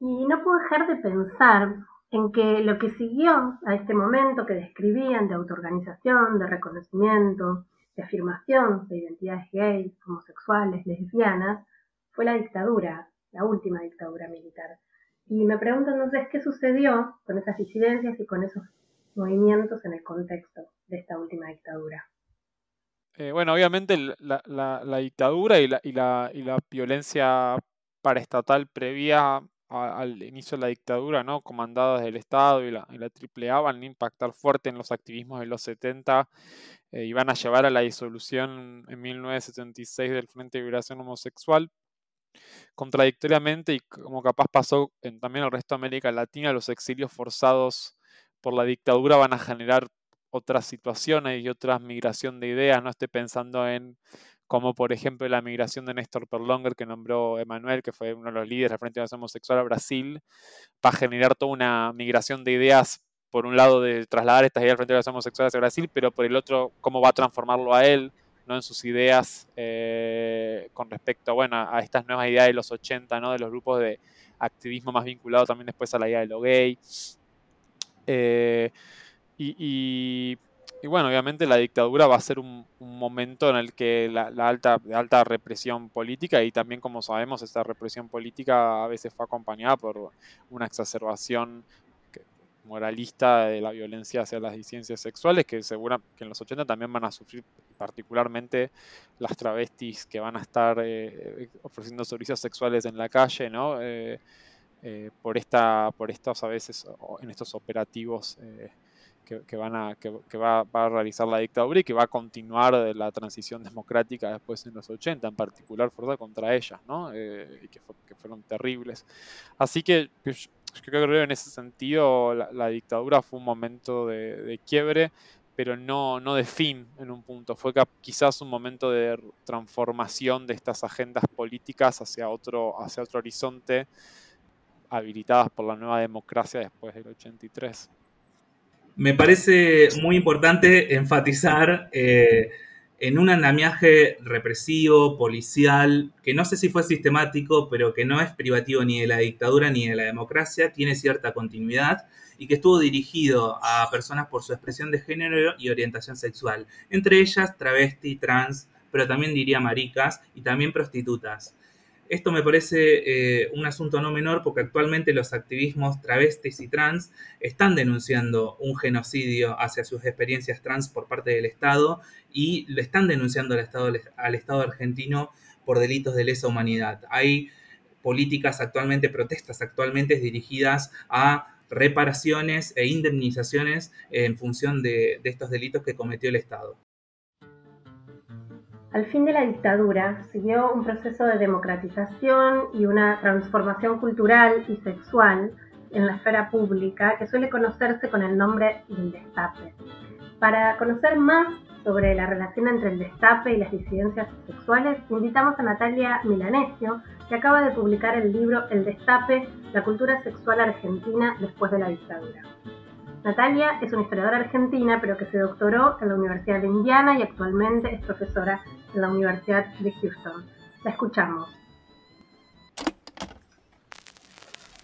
Y no puedo dejar de pensar en que lo que siguió a este momento que describían de autoorganización, de reconocimiento, de afirmación de identidades gays, homosexuales, lesbianas, fue la dictadura, la última dictadura militar. Y me pregunto entonces qué sucedió con esas disidencias y con esos movimientos en el contexto de esta última dictadura. Eh, bueno, obviamente la, dictadura y la, y, y la violencia paraestatal previa al inicio de la dictadura, ¿no? comandada desde el Estado y la, y la van a impactar fuerte en los activismos de los 70 eh, y van a llevar a la disolución en 1976 del Frente de Liberación Homosexual. contradictoriamente y como capaz pasó en también el resto de América Latina, los exilios forzados por la dictadura van a generar otras situaciones y otra migración de ideas. No estoy pensando en como por ejemplo la migración de Néstor Perlonger que nombró Emanuel, que fue uno de los líderes frente a la homosexual a Brasil, para generar toda una migración de ideas, por un lado de trasladar estas ideas frente a los homosexuales a Brasil, pero por el otro, cómo va a transformarlo a él, ¿no? en sus ideas eh, con respecto bueno, a estas nuevas ideas de los 80, ¿no? de los grupos de activismo más vinculados también después a la idea de lo gay. Eh, y, bueno, obviamente la dictadura va a ser un, momento en el que la, alta, alta represión política y también como sabemos esta represión política a veces fue acompañada por una exacerbación moralista de la violencia hacia las disidencias sexuales, que segura que en los 80 también van a sufrir particularmente las travestis que van a estar eh, ofreciendo servicios sexuales en la calle, ¿no? Eh, eh, por esta, por estos a veces en estos operativos que, van a, que, va, a realizar la dictadura y que va a continuar de la transición democrática después en los 80, en particular fuerza contra ellas, ¿no? y que, fueron terribles. Así que pues, yo creo que en ese sentido la, dictadura fue un momento de, quiebre, pero no, no de fin en un punto. Fue quizás un momento de transformación de estas agendas políticas hacia otro, hacia otro horizonte, habilitadas por la nueva democracia después del 83. Me parece muy importante enfatizar eh, en un andamiaje represivo, policial, que no sé si fue sistemático, pero que no es privativo ni de la dictadura ni de la democracia, tiene cierta continuidad y que estuvo dirigido a personas por su expresión de género y orientación sexual, entre ellas travesti, trans, pero también diría maricas y también prostitutas. Esto me parece eh, un asunto no menor porque actualmente los activismos travestis y trans están denunciando un genocidio hacia sus experiencias trans por parte del Estado y le están denunciando al Estado, al Estado argentino por delitos de lesa humanidad. Hay políticas actualmente, protestas actualmente dirigidas a reparaciones e indemnizaciones en función de estos delitos que cometió el Estado. Al fin de la dictadura siguió un proceso de democratización y una transformación cultural y sexual en la esfera pública que suele conocerse con el nombre del destape. Para conocer más sobre la relación entre el destape y las disidencias sexuales, invitamos a Natalia Milanesio, que acaba de publicar el libro El destape, la cultura sexual argentina después de la dictadura. Natalia es una historiadora argentina, pero que se doctoró en la Universidad de Indiana y actualmente es profesora en la Universidad de Houston. La escuchamos.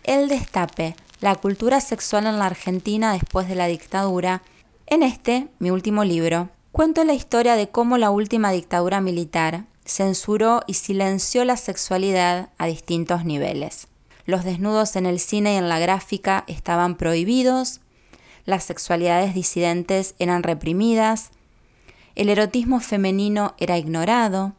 El destape, la cultura sexual en la Argentina después de la dictadura. En este, mi último libro, cuento la historia de cómo la última dictadura militar censuró y silenció la sexualidad a distintos niveles. Los desnudos en el cine y en la gráfica estaban prohibidos, las sexualidades disidentes eran reprimidas, el erotismo femenino era ignorado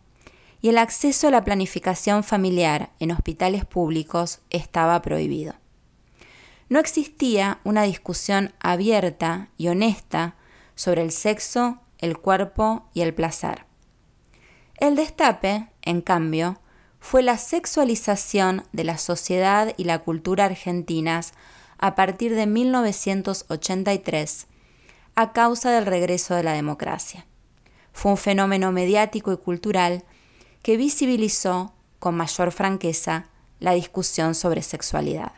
y el acceso a la planificación familiar en hospitales públicos estaba prohibido. No existía una discusión abierta y honesta sobre el sexo, el cuerpo y el placer. El destape, en cambio, fue la sexualización de la sociedad y la cultura argentinas a partir de 1983 a causa del regreso de la democracia. Fue un fenómeno mediático y cultural que visibilizó con mayor franqueza la discusión sobre sexualidad.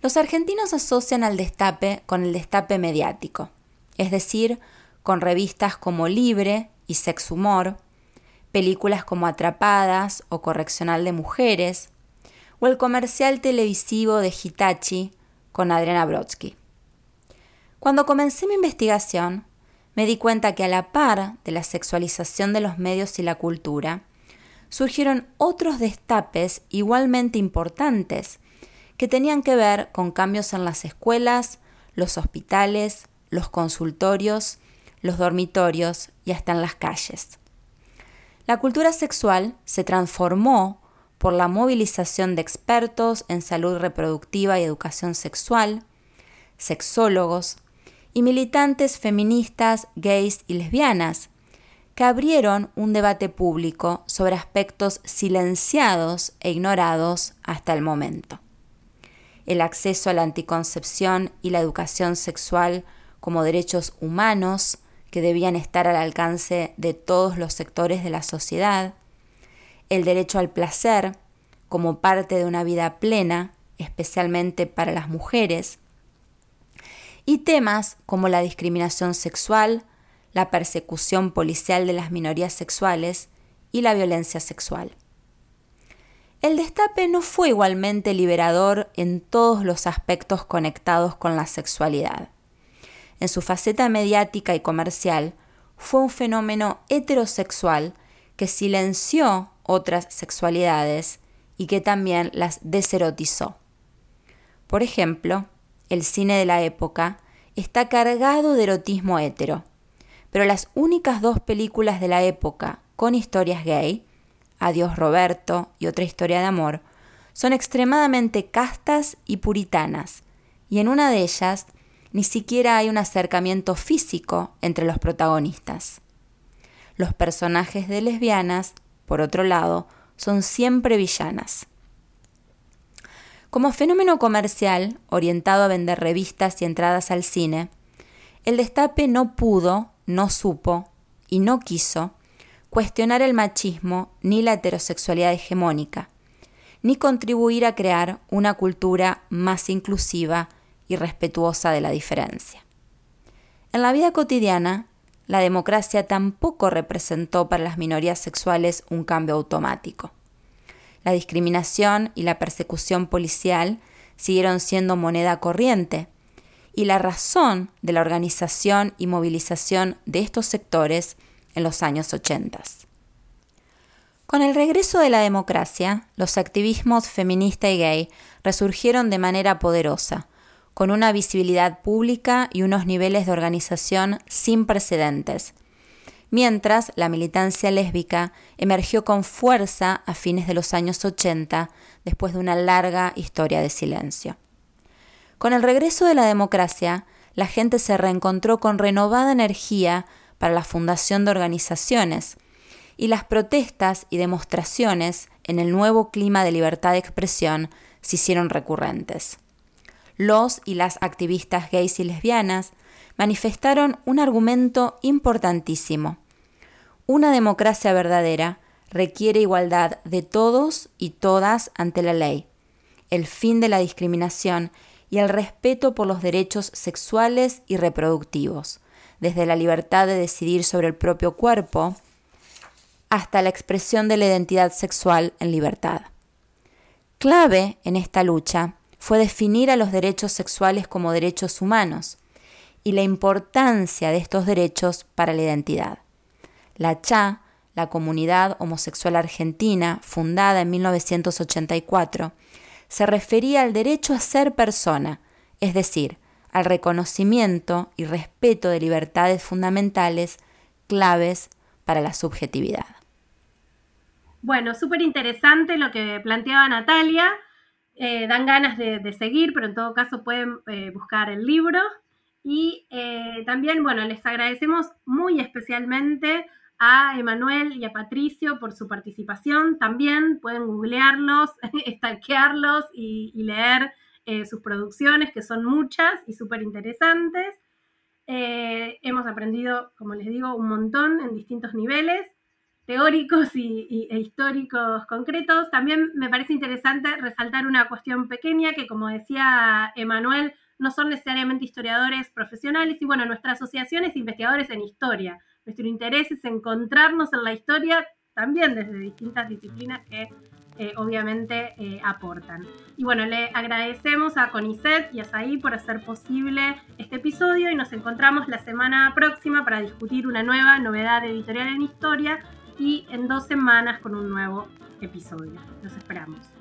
Los argentinos asocian al destape con el destape mediático, es decir, con revistas como Libre y Sex Humor, películas como Atrapadas o Correccional de Mujeres, o el comercial televisivo de Hitachi con Adriana Brodsky. Cuando comencé mi investigación, me di cuenta que a la par de la sexualización de los medios y la cultura, surgieron otros destapes igualmente importantes que tenían que ver con cambios en las escuelas, los hospitales, los consultorios, los dormitorios y hasta en las calles. La cultura sexual se transformó por la movilización de expertos en salud reproductiva y educación sexual, sexólogos y militantes feministas, gays y lesbianas, que abrieron un debate público sobre aspectos silenciados e ignorados hasta el momento. El acceso a la anticoncepción y la educación sexual como derechos humanos que debían estar al alcance de todos los sectores de la sociedad, el derecho al placer como parte de una vida plena, especialmente para las mujeres, y temas como la discriminación sexual, la persecución policial de las minorías sexuales y la violencia sexual. El destape no fue igualmente liberador en todos los aspectos conectados con la sexualidad. En su faceta mediática y comercial, fue un fenómeno heterosexual que silenció otras sexualidades y que también las deserotizó. Por ejemplo, el cine de la época está cargado de erotismo hetero, pero las únicas dos películas de la época con historias gay, Adiós Roberto y otra historia de amor, son extremadamente castas y puritanas, y en una de ellas ni siquiera hay un acercamiento físico entre los protagonistas. Los personajes de lesbianas, por otro lado, son siempre villanas. Como fenómeno comercial, orientado a vender revistas y entradas al cine, el destape no pudo no supo y no quiso cuestionar el machismo ni la heterosexualidad hegemónica, ni contribuir a crear una cultura más inclusiva y respetuosa de la diferencia. En la vida cotidiana, la democracia tampoco representó para las minorías sexuales un cambio automático. La discriminación y la persecución policial siguieron siendo moneda corriente, y la razón de la organización y movilización de estos sectores en los años 80. Con el regreso de la democracia, los activismos feminista y gay resurgieron de manera poderosa, con una visibilidad pública y unos niveles de organización sin precedentes, mientras la militancia lésbica emergió con fuerza a fines de los años 80 después de una larga historia de silencio. Con el regreso de la democracia, la gente se reencontró con renovada energía para la fundación de organizaciones y las protestas y demostraciones en el nuevo clima de libertad de expresión se hicieron recurrentes. Los y las activistas gays y lesbianas manifestaron un argumento importantísimo. Una democracia verdadera requiere igualdad de todos y todas ante la ley, el fin de la discriminación y el respeto por los derechos sexuales y reproductivos, desde la libertad de decidir sobre el propio cuerpo hasta la expresión de la identidad sexual en libertad. Clave en esta lucha fue definir a los derechos sexuales como derechos humanos y la importancia de estos derechos para la identidad. La CHA, la comunidad homosexual argentina, fundada en 1984, se refería al derecho a ser persona, es decir, al reconocimiento y respeto de libertades fundamentales claves para la subjetividad. Bueno, súper interesante lo que planteaba Natalia. Eh, dan ganas de, seguir, pero en todo caso pueden eh, buscar el libro. Y eh, también, bueno, les agradecemos muy especialmente a Emanuel y a Patricio por su participación. También pueden googlearlos, stalkearlos y, leer eh, sus producciones, que son muchas y súper interesantes. Hemos aprendido, como les digo, un montón en distintos niveles, teóricos y, e históricos concretos. También me parece interesante resaltar una cuestión pequeña que, como decía Emanuel, no son necesariamente historiadores profesionales y bueno, nuestra asociación es investigadores en historia. Nuestro interés es encontrarnos en la historia también desde distintas disciplinas que eh, obviamente eh, aportan. Y bueno, le agradecemos a CONICET y a SAI por hacer posible este episodio y nos encontramos la semana próxima para discutir una nueva novedad editorial en historia y en dos semanas con un nuevo episodio. Los esperamos.